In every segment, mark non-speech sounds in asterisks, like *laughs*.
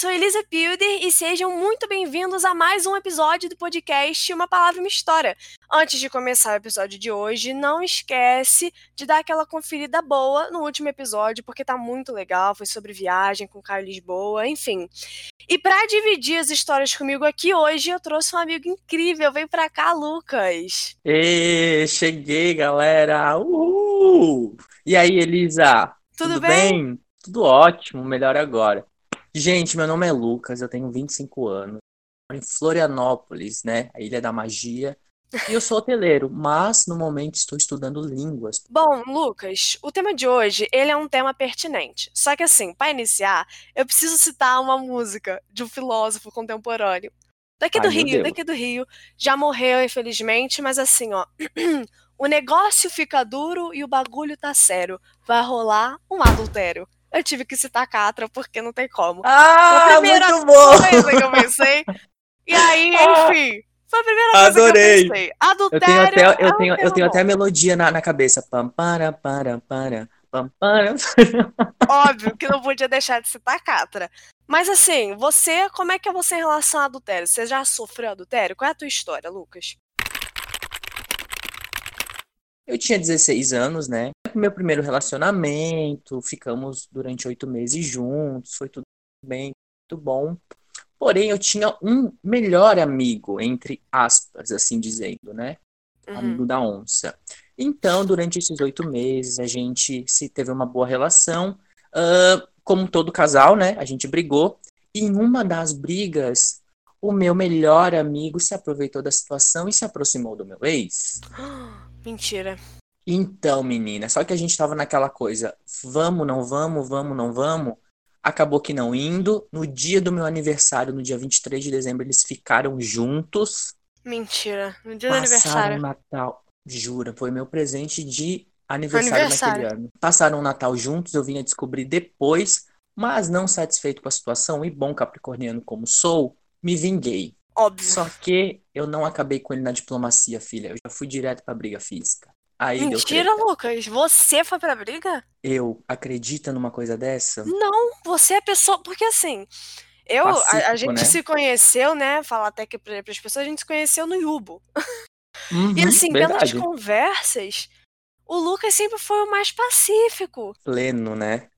sou Elisa Pilder e sejam muito bem-vindos a mais um episódio do podcast Uma Palavra Uma História. Antes de começar o episódio de hoje, não esquece de dar aquela conferida boa no último episódio, porque tá muito legal, foi sobre viagem com Caio Lisboa, enfim. E para dividir as histórias comigo aqui hoje, eu trouxe um amigo incrível, vem pra cá, Lucas. E cheguei, galera! Uhul! E aí, Elisa? Tudo, Tudo bem? bem? Tudo ótimo, melhor agora. Gente, meu nome é Lucas, eu tenho 25 anos, em Florianópolis, né? A Ilha da Magia. E eu sou hoteleiro, mas no momento estou estudando línguas. Bom, Lucas, o tema de hoje, ele é um tema pertinente. Só que assim, para iniciar, eu preciso citar uma música de um filósofo contemporâneo. Daqui do Ai, Rio, daqui do Rio. Já morreu, infelizmente, mas assim, ó. *clears throat* O negócio fica duro e o bagulho tá sério. Vai rolar um adultério. Eu tive que citar Catra porque não tem como. Ah, Foi a primeira muito bom! coisa que eu pensei. E aí, *laughs* Ah, enfim, foi a primeira coisa adorei. que eu pensei. Eu tenho Adultério até, é eu um tenho, eu tenho até a melodia na, na cabeça. Pam, para, para, para, pam, para. Óbvio que não podia deixar de citar Catra. Mas assim, você, como é que é você em relação ao adultério? Você já sofreu adultério? Qual é a tua história, Lucas? Eu tinha 16 anos, né? Meu primeiro relacionamento, ficamos durante oito meses juntos, foi tudo bem, muito bom. Porém, eu tinha um melhor amigo, entre aspas, assim dizendo, né? Uhum. Amigo da onça. Então, durante esses oito meses, a gente se teve uma boa relação. Ah, como todo casal, né? A gente brigou. E em uma das brigas, o meu melhor amigo se aproveitou da situação e se aproximou do meu ex. *gasps* Mentira. Então, menina, só que a gente tava naquela coisa, vamos, não vamos, vamos, não vamos. Acabou que não indo. No dia do meu aniversário, no dia 23 de dezembro, eles ficaram juntos, Mentira. No dia do passaram o aniversário. Natal. Jura, foi meu presente de aniversário Aniversário. naquele ano. Passaram o Natal juntos, eu vim a descobrir depois, mas não satisfeito com a situação e bom capricorniano como sou, me vinguei. Óbvio. Só que eu não acabei com ele na diplomacia, filha. Eu já fui direto pra briga física. Aí Mentira. Lucas. Você foi pra briga? Eu acredita numa coisa dessa? Não, você é a pessoa. Porque assim, eu, a, a Pacífico, gente né? se conheceu, né? Falar até que para as pessoas, a gente se conheceu no Yubo. E Uhum, assim, pelas verdade. conversas, o Lucas sempre foi o mais pacífico. Pleno, né?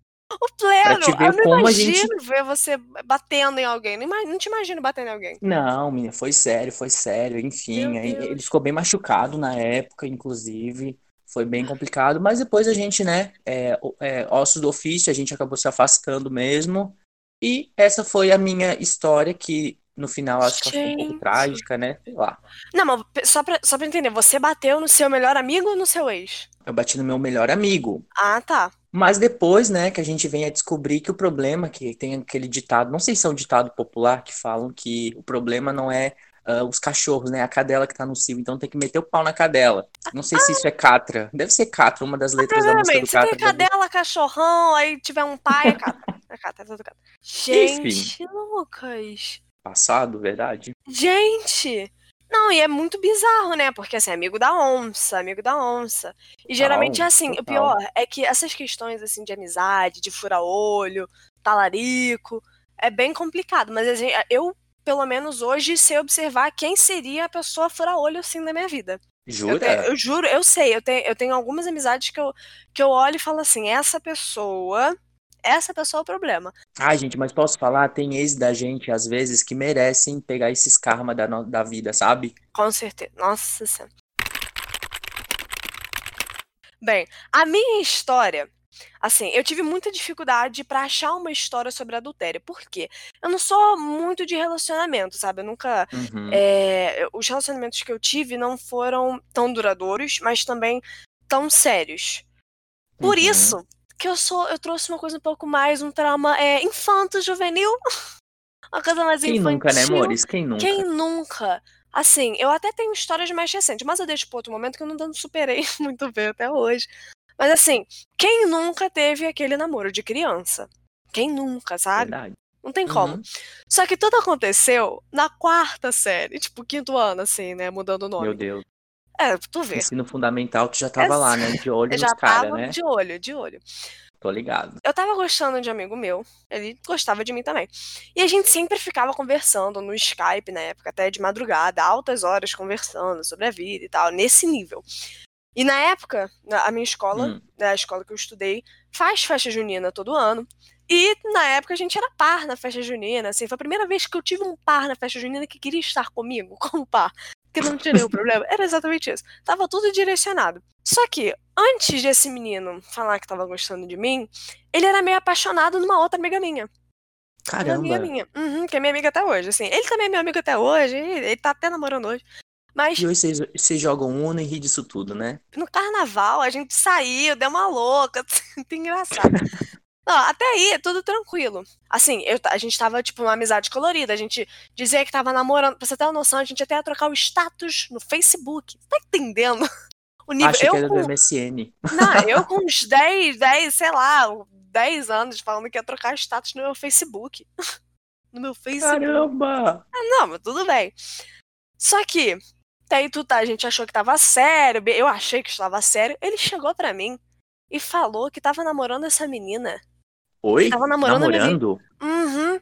O pleno. Eu não imagino gente. ver você batendo em alguém. Não, não te imagino batendo em alguém. Não, menina, foi sério, foi sério. Enfim, aí ele ficou bem machucado na época, inclusive. Foi bem complicado, mas depois a gente, né, é, é, ossos do ofício, a gente acabou se afastando mesmo. E essa foi a minha história, que no final acho que ela ficou um pouco trágica, né? Sei lá. Não, mas só pra, só pra entender, você bateu no seu melhor amigo ou no seu ex? Eu bati no meu melhor amigo. Ah, tá. Mas depois, né, que a gente vem a descobrir que o problema, que tem aquele ditado, não sei se é um ditado popular, que falam que o problema não é ah, os cachorros, né, a cadela que tá no cio, então tem que meter o pau na cadela. Não sei se isso é Catra, deve ser Catra, uma das letras da música do Provavelmente, se tem Catra. cadela, cachorrão, aí tiver um pai, é cata. É cata, é tudo cata. *laughs* Gente, Lucas. Passado, verdade? Gente! Não, e é muito bizarro, né? Porque, assim, amigo da onça, amigo da onça. E geralmente é Total, assim, o total. pior é que essas questões, assim, de amizade, de fura-olho, talarico, é bem complicado. Mas a gente- eu, pelo menos hoje, sei observar quem seria a pessoa fura-olho, assim, na minha vida. Eu, Jura? te- eu juro, eu sei, eu tenho, eu tenho algumas amizades que eu, que eu olho e falo assim, essa pessoa, essa pessoa é o problema. Ai, gente, mas posso falar? Tem ex da gente, às vezes, que merecem pegar esses karma da, da vida, sabe? Com certeza. Nossa Senhora. Bem, a minha história, assim, eu tive muita dificuldade pra achar uma história sobre adultério. Por quê? Eu não sou muito de relacionamento, sabe? Eu nunca. Uhum. é, os relacionamentos que eu tive não foram tão duradouros, mas também tão sérios. Por Uhum. isso que eu sou, eu trouxe uma coisa um pouco mais, um trauma é, infanto-juvenil. *laughs* Uma coisa mais Quem nunca, né, infantil. amores? Quem nunca? Quem nunca? Assim, eu até tenho histórias mais recentes, mas eu deixo para outro momento que eu não superei *laughs* muito bem até hoje. Mas assim, quem nunca teve aquele namoro de criança? Quem nunca, sabe? Verdade. Não tem como. Uhum. Só que tudo aconteceu na quarta série, tipo, quinto ano, assim, né? Mudando o Meu nome. Deus. É, tu vê. Ensino fundamental, tu já tava lá, né? De olho nos caras, né? de olho, de olho. Tô ligado. Eu tava gostando de um amigo meu, ele gostava de mim também. E a gente sempre ficava conversando no Skype na época, até de madrugada, altas horas conversando sobre a vida e tal, nesse nível. E na época, a minha escola, Hum. né, a escola que eu estudei, faz festa junina todo ano. E na época a gente era par na festa junina, assim, foi a primeira vez que eu tive um par na festa junina que queria estar comigo *laughs* como par. Que não tinha nenhum problema. Era exatamente isso. Tava tudo direcionado. Só que, antes desse menino falar que tava gostando de mim, ele era meio apaixonado numa outra amiga minha. Uma amiga Caramba. minha. Uhum, que é minha amiga até hoje, assim. Ele também é meu amigo até hoje, ele ele tá até namorando hoje. Mas E hoje vocês, vocês jogam Uno e ri disso tudo, né? no carnaval a gente saiu, deu uma louca, *laughs* muito engraçado. Não, até aí, tudo tranquilo. Assim, eu, a gente tava, tipo, uma amizade colorida. A gente dizia que tava namorando. Pra você ter uma noção, a gente até ia trocar o status no Facebook. Tá entendendo? *laughs* O nível. Achei eu que era do com, MSN. não, *laughs* eu com uns 10, 10, sei lá, 10 anos falando que ia trocar status no meu Facebook. *laughs* No meu Facebook. Caramba! Não, mas tudo bem. Só que, daí tu tá, a gente achou que tava sério, eu achei que estava sério. Ele chegou pra mim e falou que tava namorando essa menina. Oi? Tava namorando Namorando? Uhum.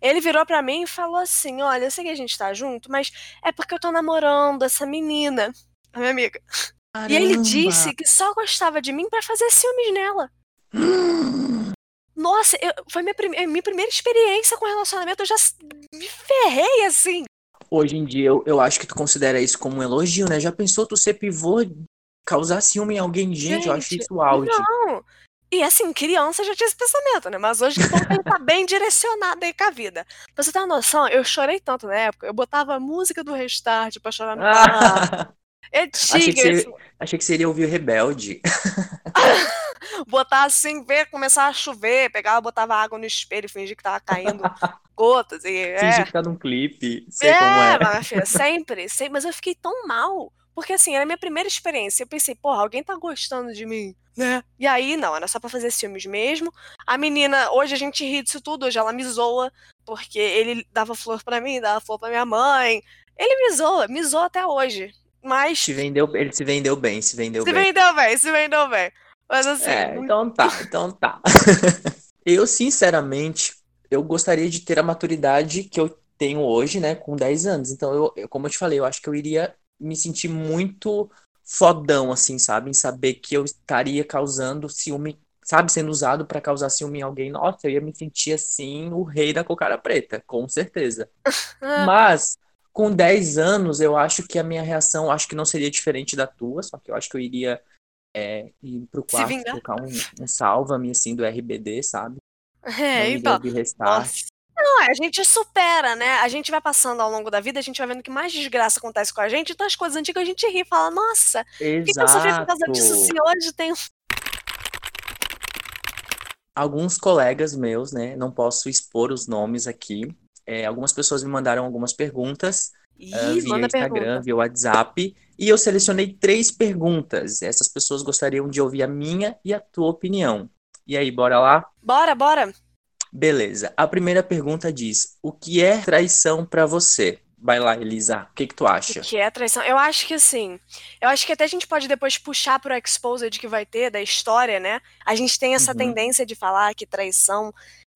Ele virou pra mim e falou assim: Olha, eu sei que a gente tá junto, mas é porque eu tô namorando essa menina, a minha amiga. E ele Caramba! disse que só gostava de mim pra fazer ciúmes nela. *gasps* Nossa, eu- foi minha, prime- minha primeira experiência com relacionamento, eu já me ferrei assim. Hoje em dia, eu, eu acho que tu considera isso como um elogio, né? Já pensou tu ser pivô, causar ciúme em alguém? Gente, eu acho Gente, isso o auge. Não. E assim, criança já tinha esse pensamento, né? Mas hoje que bom que ele tá bem direcionado aí com a vida. Pra você ter uma noção, eu chorei tanto na época, eu botava a música do Restart pra chorar no carro. Ah, É *laughs* achei, que tigre, você, achei que seria ouvir o Rebelde. *laughs* botar assim, ver começar a chover, pegava, botava água no espelho, fingia que tava caindo *laughs* gotas. E, Fingir é, que tá num clipe. Sei como é, é. mas, filha, sempre, sempre. Mas eu fiquei tão mal. Porque assim, era a minha primeira experiência. Eu pensei, porra, alguém tá gostando de mim, né? E aí, não, era só pra fazer ciúmes mesmo. A menina, hoje a gente ri disso tudo, hoje ela me zoa, porque ele dava flor pra mim, dava flor pra minha mãe. Ele me zoa, me zoa até hoje. Mas Se vendeu, ele se vendeu bem, se vendeu se bem. vendeu bem, se vendeu bem. Mas assim, É, então tá, então tá. *laughs* Eu, sinceramente, eu gostaria de ter a maturidade que eu tenho hoje, né, com 10 anos. Então, eu- como eu te falei, eu acho que eu iria me sentir muito fodão, assim, sabe? Em saber que eu estaria causando ciúme, sabe? Sendo usado pra causar ciúme em alguém. Nossa, eu ia me sentir, assim, o rei da cocara preta, com certeza. *laughs* Mas, com 10 anos, eu acho que a minha reação, acho que não seria diferente da tua, só que eu acho que eu iria é, ir pro quarto, colocar um, um salva-me, assim, do RBD, sabe? é, então. ouvir restart. Nossa. Não, é, a gente supera, né? A gente vai passando ao longo da vida, a gente vai vendo que mais desgraça acontece com a gente, então as coisas antigas a gente ri e fala, nossa, por que que eu sofri por causa disso se hoje tem. Alguns colegas meus, né, não posso expor os nomes aqui, é, algumas pessoas me mandaram algumas perguntas Ih, via manda Instagram, pergunta. via WhatsApp, e eu selecionei três perguntas. Essas pessoas gostariam de ouvir a minha e a tua opinião. E aí, bora lá? Bora, bora. Beleza. A primeira pergunta diz: O que é traição pra você? Vai lá, Elisa. O que que tu O acha? que é traição? Eu acho que assim. Eu acho que até a gente pode depois puxar pro exposed que vai ter da história, né? A gente tem essa Uhum. tendência de falar que traição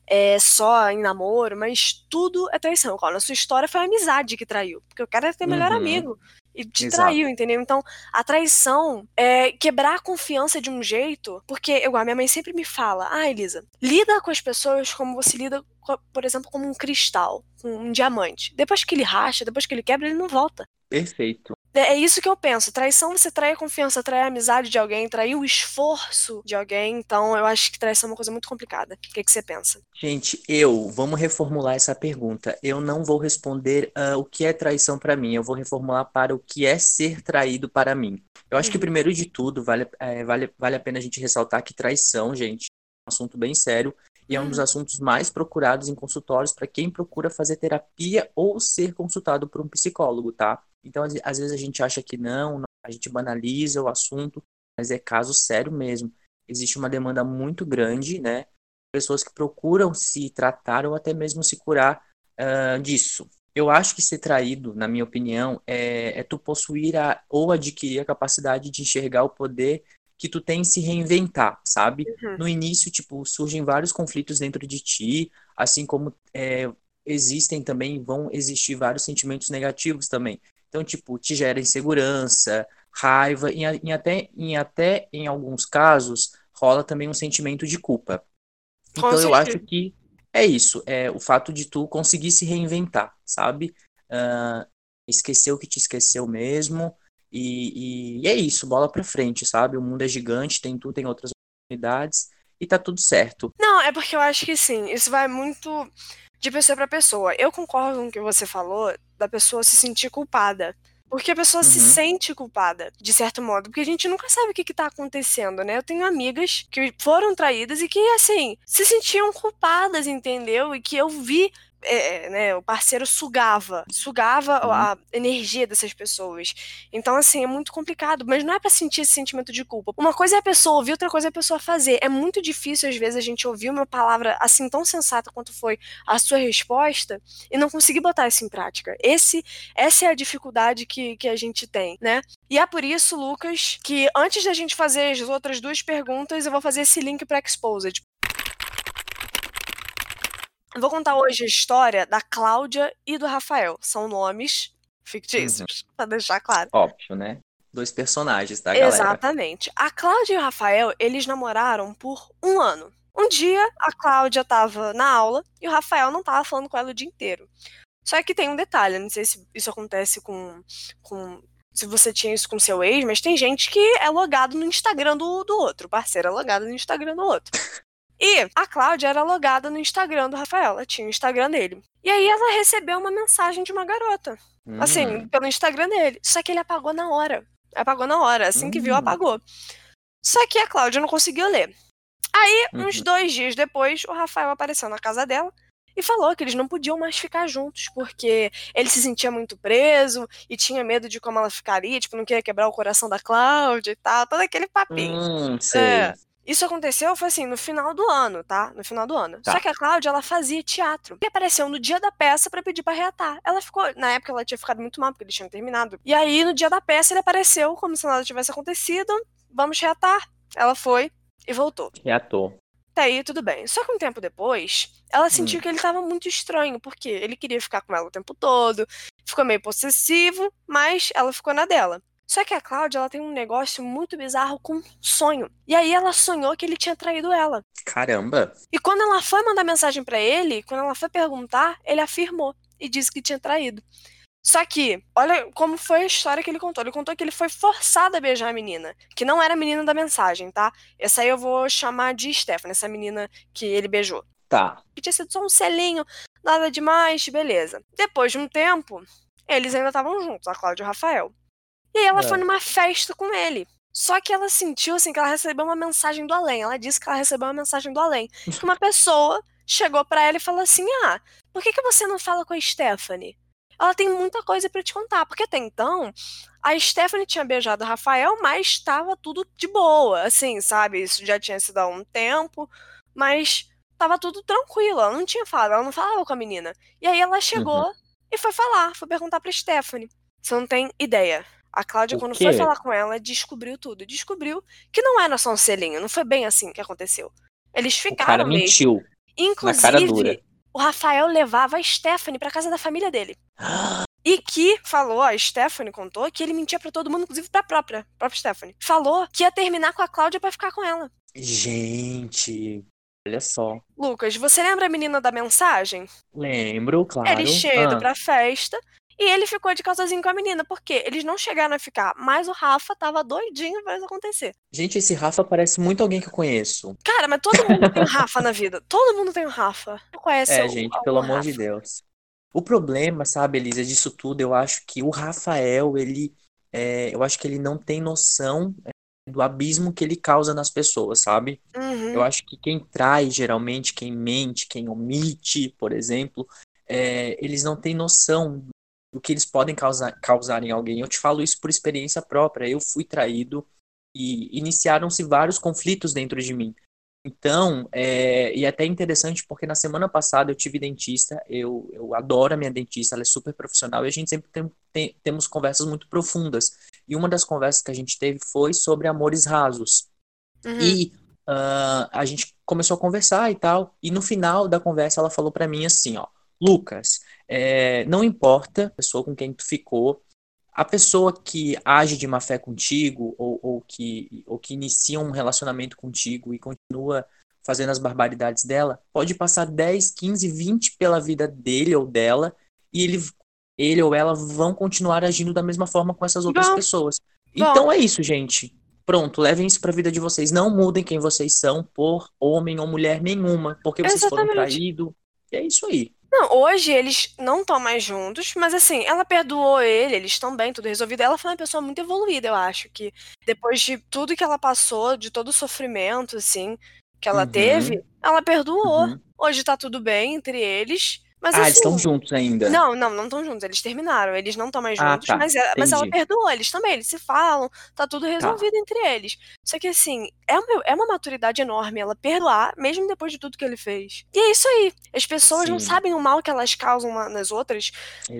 é só em namoro, mas tudo é traição. Qual? Na sua história foi a amizade que traiu. Porque o cara é teu melhor Uhum. amigo. E te Exato. traiu, entendeu? Então, a traição é quebrar a confiança de um jeito. Porque, igual, a minha mãe sempre me fala: Ah, Elisa, lida com as pessoas como você lida, por exemplo, como um cristal, com um diamante. Depois que ele racha, depois que ele quebra, ele não volta. Perfeito. É é isso que eu penso. Traição, você trai a confiança, trai a amizade de alguém, trai o esforço de alguém. Então, eu acho que traição é uma coisa muito complicada. O que, que você pensa? Gente, eu, vamos reformular essa pergunta. Eu não vou responder ah, o que é traição pra mim, eu vou reformular para o que é ser traído para mim. Eu acho que, Uhum. primeiro de tudo, vale, é, vale, vale a pena a gente ressaltar que traição, gente, é um assunto bem sério e é um dos assuntos mais procurados em consultórios para quem procura fazer terapia ou ser consultado por um psicólogo, tá? Então, às, vezes a gente acha que não, a gente banaliza o assunto, mas é caso sério mesmo. Existe uma demanda muito grande, né? pessoas que procuram se tratar ou até mesmo se curar ah, disso. Eu acho que ser traído, na minha opinião, é, é tu possuir a, ou adquirir a capacidade de enxergar o poder que tu tem se reinventar, sabe? Uhum. No início, tipo, surgem vários conflitos dentro de ti, assim como é, existem também, vão existir vários sentimentos negativos também. Então, tipo, te gera insegurança, raiva, e, e até, e até em alguns casos rola também um sentimento de culpa. Então, eu acho que é isso, é o fato de tu conseguir se reinventar, sabe? Uh, esquecer o que te esqueceu mesmo, e, e, e, é isso, bola pra frente, sabe? O mundo é gigante, tem tu, tem outras oportunidades, e tá tudo certo. Não, é porque eu acho que sim, isso vai muito de pessoa para pessoa. Eu concordo com o que você falou da pessoa se sentir culpada. Porque a pessoa uhum. se sente culpada, de certo modo. Porque a gente nunca sabe o que, que tá acontecendo, né? Eu tenho amigas que foram traídas e que, assim, se sentiam culpadas, entendeu? E que eu vi é, é, né, o parceiro sugava, sugava uhum. a energia dessas pessoas. Então, assim, é muito complicado, mas não é para sentir esse sentimento de culpa. Uma coisa é a pessoa ouvir, outra coisa é a pessoa fazer. É muito difícil, às vezes, a gente ouvir uma palavra assim tão sensata quanto foi a sua resposta e não conseguir botar isso em prática. Esse, essa é a dificuldade que, que a gente tem, né? E é por isso, Lucas, que antes da gente fazer as outras duas perguntas, eu vou fazer esse link para Exposed. Vou contar hoje a história da Cláudia e do Rafael. São nomes fictícios, uhum. pra deixar claro. Óbvio, né? Dois personagens, tá, galera? Exatamente. A Cláudia e o Rafael, eles namoraram por um ano. Um dia, a Cláudia tava na aula e o Rafael não tava falando com ela o dia inteiro. Só que tem um detalhe, não sei se isso acontece com, com se você tinha isso com seu ex, mas tem gente que é logado no Instagram do, do outro. O parceiro é logado no Instagram do outro. *laughs* E a Cláudia era logada no Instagram do Rafael, ela tinha o Instagram dele. E aí ela recebeu uma mensagem de uma garota. Hum. Assim, pelo Instagram dele. Só que ele apagou na hora. Apagou na hora. Assim hum. que viu, hum. apagou. Só que a Cláudia não conseguiu ler. Aí, uhum. uns dois dias depois, o Rafael apareceu na casa dela e falou que eles não podiam mais ficar juntos, porque ele se sentia muito preso e tinha medo de como ela ficaria, tipo, não queria quebrar o coração da Cláudia e tal, todo aquele papinho. Hum, sei. É. Isso aconteceu, foi assim, no final do ano, tá? No final do ano. Tá. Só que a Cláudia, ela fazia teatro. E apareceu no dia da peça para pedir pra reatar. Ela ficou, na época ela tinha ficado muito mal, porque eles tinham terminado. E aí, no dia da peça, ele apareceu como se nada tivesse acontecido. Vamos reatar. Ela foi e voltou. Reatou. Até aí, tudo bem. Só que um tempo depois, ela sentiu hum. que ele tava muito estranho, porque ele queria ficar com ela o tempo todo, ficou meio possessivo, mas ela ficou na dela. Só que a Cláudia, ela tem um negócio muito bizarro com sonho. E aí ela sonhou que ele tinha traído ela. Caramba! E quando ela foi mandar mensagem para ele, quando ela foi perguntar, ele afirmou e disse que tinha traído. Só que, olha como foi a história que ele contou. Ele contou que ele foi forçado a beijar a menina, que não era a menina da mensagem, tá? Essa aí eu vou chamar de Stephanie, essa menina que ele beijou. Tá. Que tinha sido só um selinho, nada demais, beleza. Depois de um tempo, eles ainda estavam juntos, a Cláudia e o Rafael. E aí ela é. foi numa festa com ele. Só que ela sentiu assim que ela recebeu uma mensagem do além. Ela disse que ela recebeu uma mensagem do além. Que *laughs* uma pessoa chegou para ela e falou assim: Ah, por que, que você não fala com a Stephanie? Ela tem muita coisa para te contar. Porque até então, a Stephanie tinha beijado o Rafael, mas estava tudo de boa. Assim, sabe? Isso já tinha sido há um tempo. Mas tava tudo tranquilo. Ela não tinha falado, ela não falava com a menina. E aí ela chegou uhum. e foi falar, foi perguntar pra Stephanie. Você não tem ideia. A Cláudia, quando foi falar com ela, descobriu tudo. Descobriu que não era só um selinho, não foi bem assim que aconteceu. Eles ficaram. O cara mesmo. mentiu. Inclusive, o Rafael levava a Stephanie pra casa da família dele. E que falou, a Stephanie contou, que ele mentia para todo mundo, inclusive pra própria, própria Stephanie. Falou que ia terminar com a Cláudia para ficar com ela. Gente, olha só. Lucas, você lembra a menina da mensagem? Lembro, claro. Eles chegam ah. pra festa, e ele ficou de casalzinho com a menina, porque eles não chegaram a ficar, mas o Rafa tava doidinho pra isso acontecer. Gente, esse Rafa parece muito alguém que eu conheço. Cara, mas todo mundo tem um Rafa na vida. Todo mundo tem um Rafa. Conhece É, gente, pelo amor de Deus. O problema, sabe, Elisa, disso tudo, eu acho que o Rafael, ele. É, eu acho que ele não tem noção é, do abismo que ele causa nas pessoas, sabe? Uhum. Eu acho que quem trai, geralmente, quem mente, quem omite, por exemplo, é, eles não têm noção do que eles podem causar, causar em alguém. Eu te falo isso por experiência própria. Eu fui traído e iniciaram-se vários conflitos dentro de mim. Então, é, e é até interessante porque na semana passada eu tive dentista, eu, eu adoro a minha dentista, ela é super profissional e a gente sempre tem, tem, temos conversas muito profundas. E uma das conversas que a gente teve foi sobre amores rasos. Uhum. E uh, a gente começou a conversar e tal. E no final da conversa ela falou para mim assim, ó, Lucas, é, não importa a pessoa com quem tu ficou, a pessoa que age de má fé contigo ou, ou, que, ou que inicia um relacionamento contigo e continua fazendo as barbaridades dela, pode passar 10, 15, 20 pela vida dele ou dela e ele, ele ou ela vão continuar agindo da mesma forma com essas outras Bom, pessoas. bom. Então é isso, gente. Pronto, levem isso pra vida de vocês. Não mudem quem vocês são por homem ou mulher nenhuma, porque vocês foram Exatamente. traídos. E é isso aí. Não, hoje eles não estão mais juntos, mas assim, ela perdoou ele, eles estão bem, tudo resolvido. Ela foi uma pessoa muito evoluída, eu acho, que depois de tudo que ela passou, de todo o sofrimento, assim, que ela Uhum. teve, ela perdoou. Uhum. Hoje tá tudo bem entre eles, mas Ah, assim. eles estão juntos ainda. Não, não, não estão juntos, eles terminaram, eles não estão mais Ah, juntos, tá, mas, ela, mas ela. Tá. perdoou eles também, eles se falam, tá tudo resolvido entre eles. Só que assim, é uma, é uma maturidade enorme ela perdoar, mesmo depois de tudo que ele fez. E é isso aí, as pessoas não Sim. sabem o mal que elas causam uma- nas outras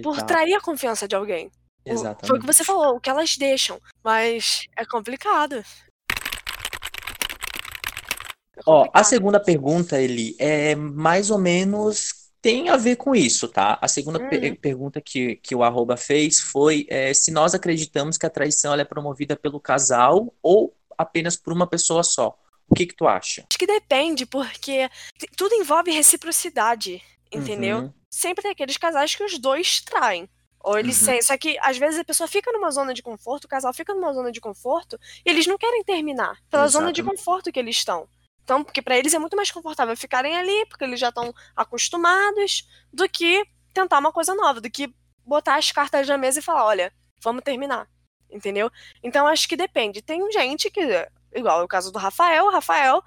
por Exato. trair a confiança de alguém. O- Foi o que Exatamente. você falou, o que elas deixam, mas é complicado. É Ó, a complicado. segunda pergunta, Eli, é mais ou menos tem a ver com isso, tá? A segunda pe- Uhum. pergunta que, que o arroba fez foi é, se nós acreditamos que a traição é promovida pelo casal ou apenas por uma pessoa só. O que que tu acha? Acho que depende, porque tudo envolve reciprocidade, entendeu? Uhum, sempre tem aqueles casais que os dois traem. Ou eles Uhum. Só que às vezes a pessoa fica numa zona de conforto, o casal fica numa zona de conforto e eles não querem terminar pela zona de Exatamente. conforto que eles estão. Então, porque pra eles é muito mais confortável ficarem ali, porque eles já estão acostumados, do que tentar uma coisa nova, do que botar as cartas na mesa e falar, olha, vamos terminar. Entendeu? Então acho que depende. Tem gente que, igual é o caso do Rafael, o Rafael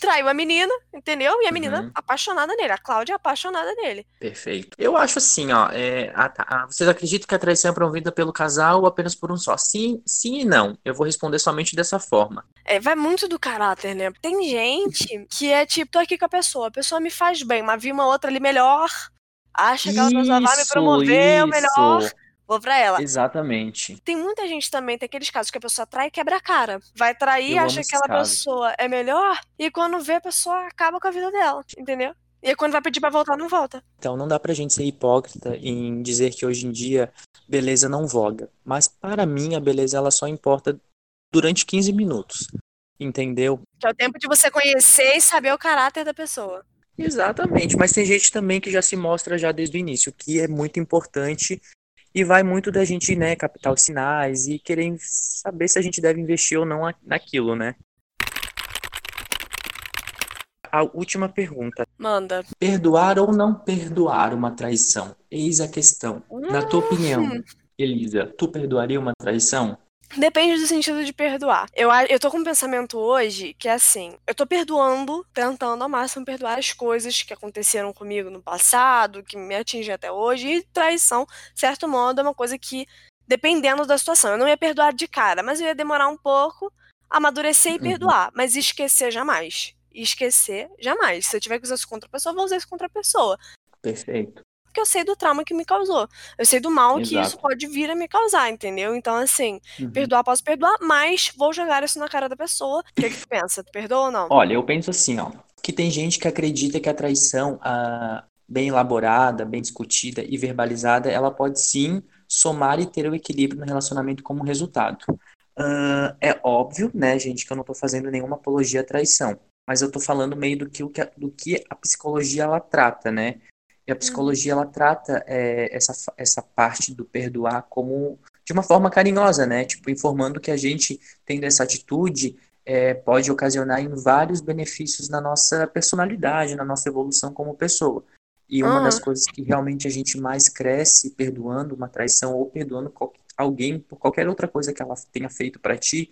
traiu a menina, entendeu? E a menina Uhum. apaixonada nele, a Cláudia é apaixonada nele. Perfeito. Eu acho assim, ó, é, a- a- vocês acreditam que a traição é promovida pelo casal ou apenas por um só? Sim, sim e não. Eu vou responder somente dessa forma. É, vai muito do caráter, né? Tem gente que é tipo, tô aqui com a pessoa, a pessoa me faz bem, mas vi uma outra ali melhor, acha que ela só vai me Isso, promover o melhor, isso. vou pra ela. Exatamente. Tem muita gente também, tem aqueles casos que a pessoa trai e quebra a cara. Vai trair, Eu acha que aquela casos. pessoa é melhor, e quando vê, a pessoa acaba com a vida dela, entendeu? E quando vai pedir pra voltar, não volta. Então não dá pra gente ser hipócrita em dizer que hoje em dia beleza não voga. Mas para mim a beleza ela só importa durante 15 minutos. Entendeu? Que é o tempo de você conhecer e saber o caráter da pessoa. Exatamente, mas tem gente também que já se mostra já desde o início, que é muito importante e vai muito da gente, né, captar os sinais e querer saber se a gente deve investir ou não naquilo, né? A última pergunta. Manda. Perdoar ou não perdoar uma traição? Eis a questão. Na tua opinião, Elisa, tu perdoaria uma traição? Depende do sentido de perdoar. Eu, eu tô com um pensamento hoje que é assim: eu tô perdoando, tentando ao máximo perdoar as coisas que aconteceram comigo no passado, que me atingem até hoje, e traição, certo modo, é uma coisa que, dependendo da situação, eu não ia perdoar de cara, mas eu ia demorar um pouco, amadurecer e Uhum. perdoar, mas esquecer jamais. Esquecer jamais. Se eu tiver que usar isso contra a pessoa, eu vou usar isso contra a pessoa. Perfeito. Porque eu sei do trauma que me causou. Eu sei do mal que isso Exato. pode vir a me causar, entendeu? Então, assim, Uhum. Perdoar, posso perdoar, mas vou jogar isso na cara da pessoa. O que, que tu pensa? Tu perdoa ou não? Olha, eu penso assim, ó, que tem gente que acredita que a traição, ah, bem elaborada, bem discutida e verbalizada, ela pode sim somar e ter o equilíbrio no relacionamento como resultado. Ah, é óbvio, né, gente, que eu não tô fazendo nenhuma apologia à traição, mas eu tô falando meio do que, do que a psicologia ela trata, né? E a psicologia ela trata é, essa, essa parte do perdoar como de uma forma carinhosa, né? Tipo, informando que a gente, tendo essa atitude, é, pode ocasionar em vários benefícios na nossa personalidade, na nossa evolução como pessoa. E uma das Ah. coisas que realmente a gente mais cresce perdoando uma traição ou perdoando alguém por qualquer outra coisa que ela tenha feito para ti,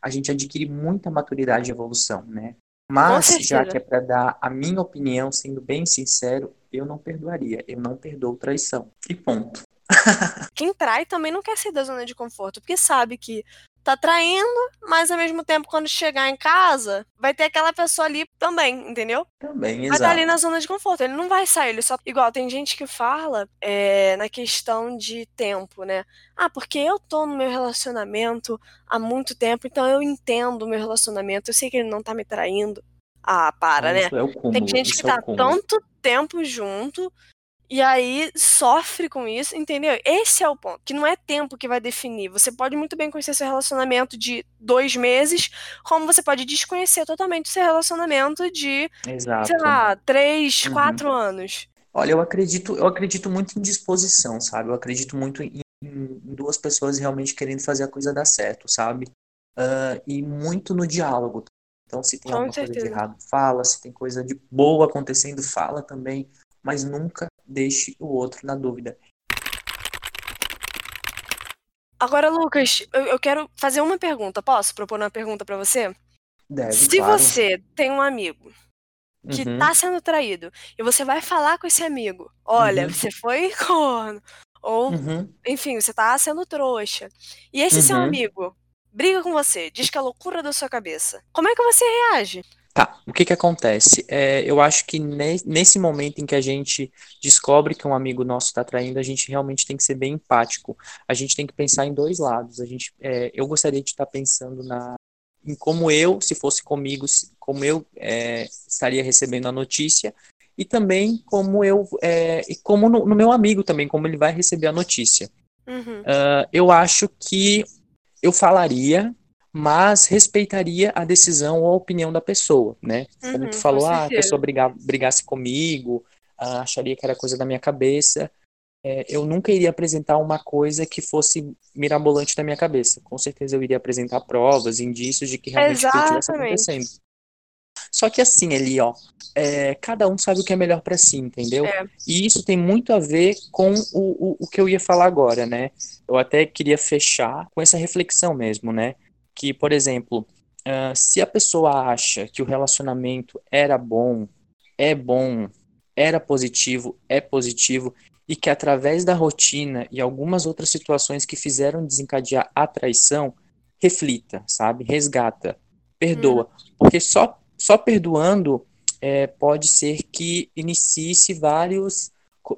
a gente adquire muita maturidade e evolução, né? Mas, já que é para dar a minha opinião, sendo bem sincero, eu não perdoaria. Eu não perdoo traição. E ponto. *laughs* Quem trai também não quer sair da zona de conforto, porque sabe que tá traindo, mas ao mesmo tempo, quando chegar em casa, vai ter aquela pessoa ali também, entendeu? Também, Vai exato. estar ali na zona de conforto. Ele não vai sair, ele só. Igual, tem gente que fala é, na questão de tempo, né? Ah, porque eu tô no meu relacionamento há muito tempo, então eu entendo o meu relacionamento, eu sei que ele não tá me traindo. Ah, para, né? Isso é o cúmulo. Tem gente que é tá cúmulo. tanto tempo junto e aí sofre com isso, entendeu? Esse é o ponto. Que não é tempo que vai definir. Você pode muito bem conhecer seu relacionamento de dois meses, como você pode desconhecer totalmente o seu relacionamento de, Exato. sei lá, três, Uhum. quatro anos. Olha, eu acredito, eu acredito muito em disposição, sabe? Eu acredito muito em, em duas pessoas realmente querendo fazer a coisa dar certo, sabe? Ah, e muito no diálogo. Então, se tem Com alguma coisa de certeza. errado, fala. Se tem coisa de boa acontecendo, fala também. Mas nunca deixe o outro na dúvida. Agora, Lucas, eu, eu quero fazer uma pergunta. Posso propor uma pergunta pra você? Deve, Se claro. você tem um amigo que Uhum, tá sendo traído e você vai falar com esse amigo, olha, Uhum. você foi corno, ou uhum, enfim, você tá sendo trouxa. E esse seu Uhum. amigo briga com você, diz que é loucura da sua cabeça. Como é que você reage? Tá, o que que acontece? É, eu acho que ne- nesse momento em que a gente descobre que um amigo nosso está traindo, a gente realmente tem que ser bem empático. A gente tem que pensar em dois lados. A gente, é, eu gostaria de estar pensando na, em como eu, se fosse comigo, como eu é, estaria recebendo a notícia, e também como eu, é, e como no, no meu amigo também, como ele vai receber a notícia. Uhum. Ah, eu acho que eu falaria, mas respeitaria a decisão ou a opinião da pessoa, né? Como Uhum, tu com falou, ah, a pessoa brigar, brigasse comigo, ah, acharia que era coisa da minha cabeça. É, eu nunca iria apresentar uma coisa que fosse mirabolante da minha cabeça. Com certeza eu iria apresentar provas, indícios de que realmente aquilo estivesse Exatamente. acontecendo. Só que assim, ali, ó, é, cada um sabe o que é melhor pra si, entendeu? É. E isso tem muito a ver com o, o, o que eu ia falar agora, né? Eu até queria fechar com essa reflexão mesmo, né? Que, por exemplo, ah, se a pessoa acha que o relacionamento era bom, é bom, era positivo, é positivo, e que através da rotina e algumas outras situações que fizeram desencadear a traição, reflita, sabe? Resgata, perdoa. Porque só, só perdoando é, pode ser que inicie-se vários,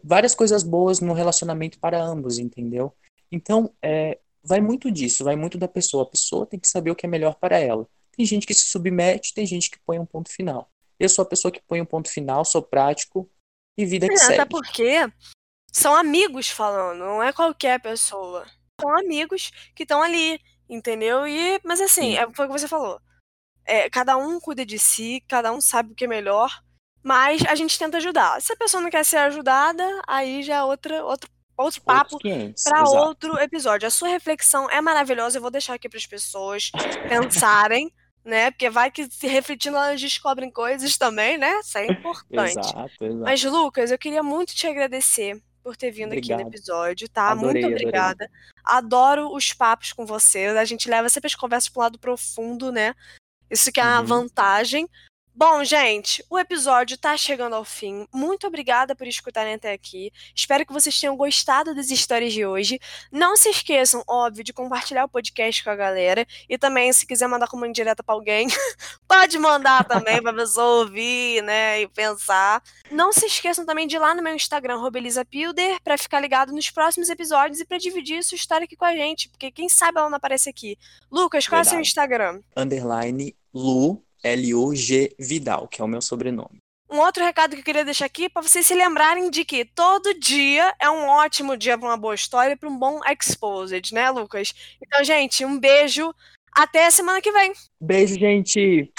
várias coisas boas no relacionamento para ambos, entendeu? Então, é, vai muito disso, vai muito da pessoa. A pessoa tem que saber o que é melhor para ela. Tem gente que se submete, tem gente que põe um ponto final. Eu sou a pessoa que põe um ponto final, sou prático e vida que É, até segue. porque são amigos falando, não é qualquer pessoa. São amigos que estão ali, entendeu? E, mas assim, Sim. é, foi o que você falou. É, cada um cuida de si, cada um sabe o que é melhor, mas a gente tenta ajudar. Se a pessoa não quer ser ajudada, aí já é outra, outro, outro papo Outros 500, para outro episódio. A sua reflexão é maravilhosa, eu vou deixar aqui para as pessoas *laughs* pensarem, né? Porque vai que se refletindo elas descobrem coisas também, né? Isso é importante. Exato, exato. Mas, Lucas, eu queria muito te agradecer por ter vindo aqui no Obrigado. episódio, tá? Adorei, muito adorei. obrigada. Adoro os papos com você. A gente leva sempre as conversas para um lado profundo, né? Isso que é uma Uhum. vantagem. Bom, gente, o episódio tá chegando ao fim. Muito obrigada por escutarem até aqui. Espero que vocês tenham gostado das histórias de hoje. Não se esqueçam, óbvio, de compartilhar o podcast com a galera. E também, se quiser mandar como indireta pra alguém, *laughs* pode mandar também pra pessoa ouvir, né? E pensar. Não se esqueçam também de ir lá no meu Instagram, RobelisaPilder, pra ficar ligado nos próximos episódios e pra dividir sua história aqui com a gente. Porque quem sabe ela não aparece aqui. Lucas, qual é o seu Verdade. Instagram? Underline Lu, L-U-G Vidal, que é o meu sobrenome. Um outro recado que eu queria deixar aqui para vocês se lembrarem de que todo dia é um ótimo dia para uma boa história e para um bom exposed, né, Lucas? Então, gente, um beijo. Até a semana que vem. Beijo, gente!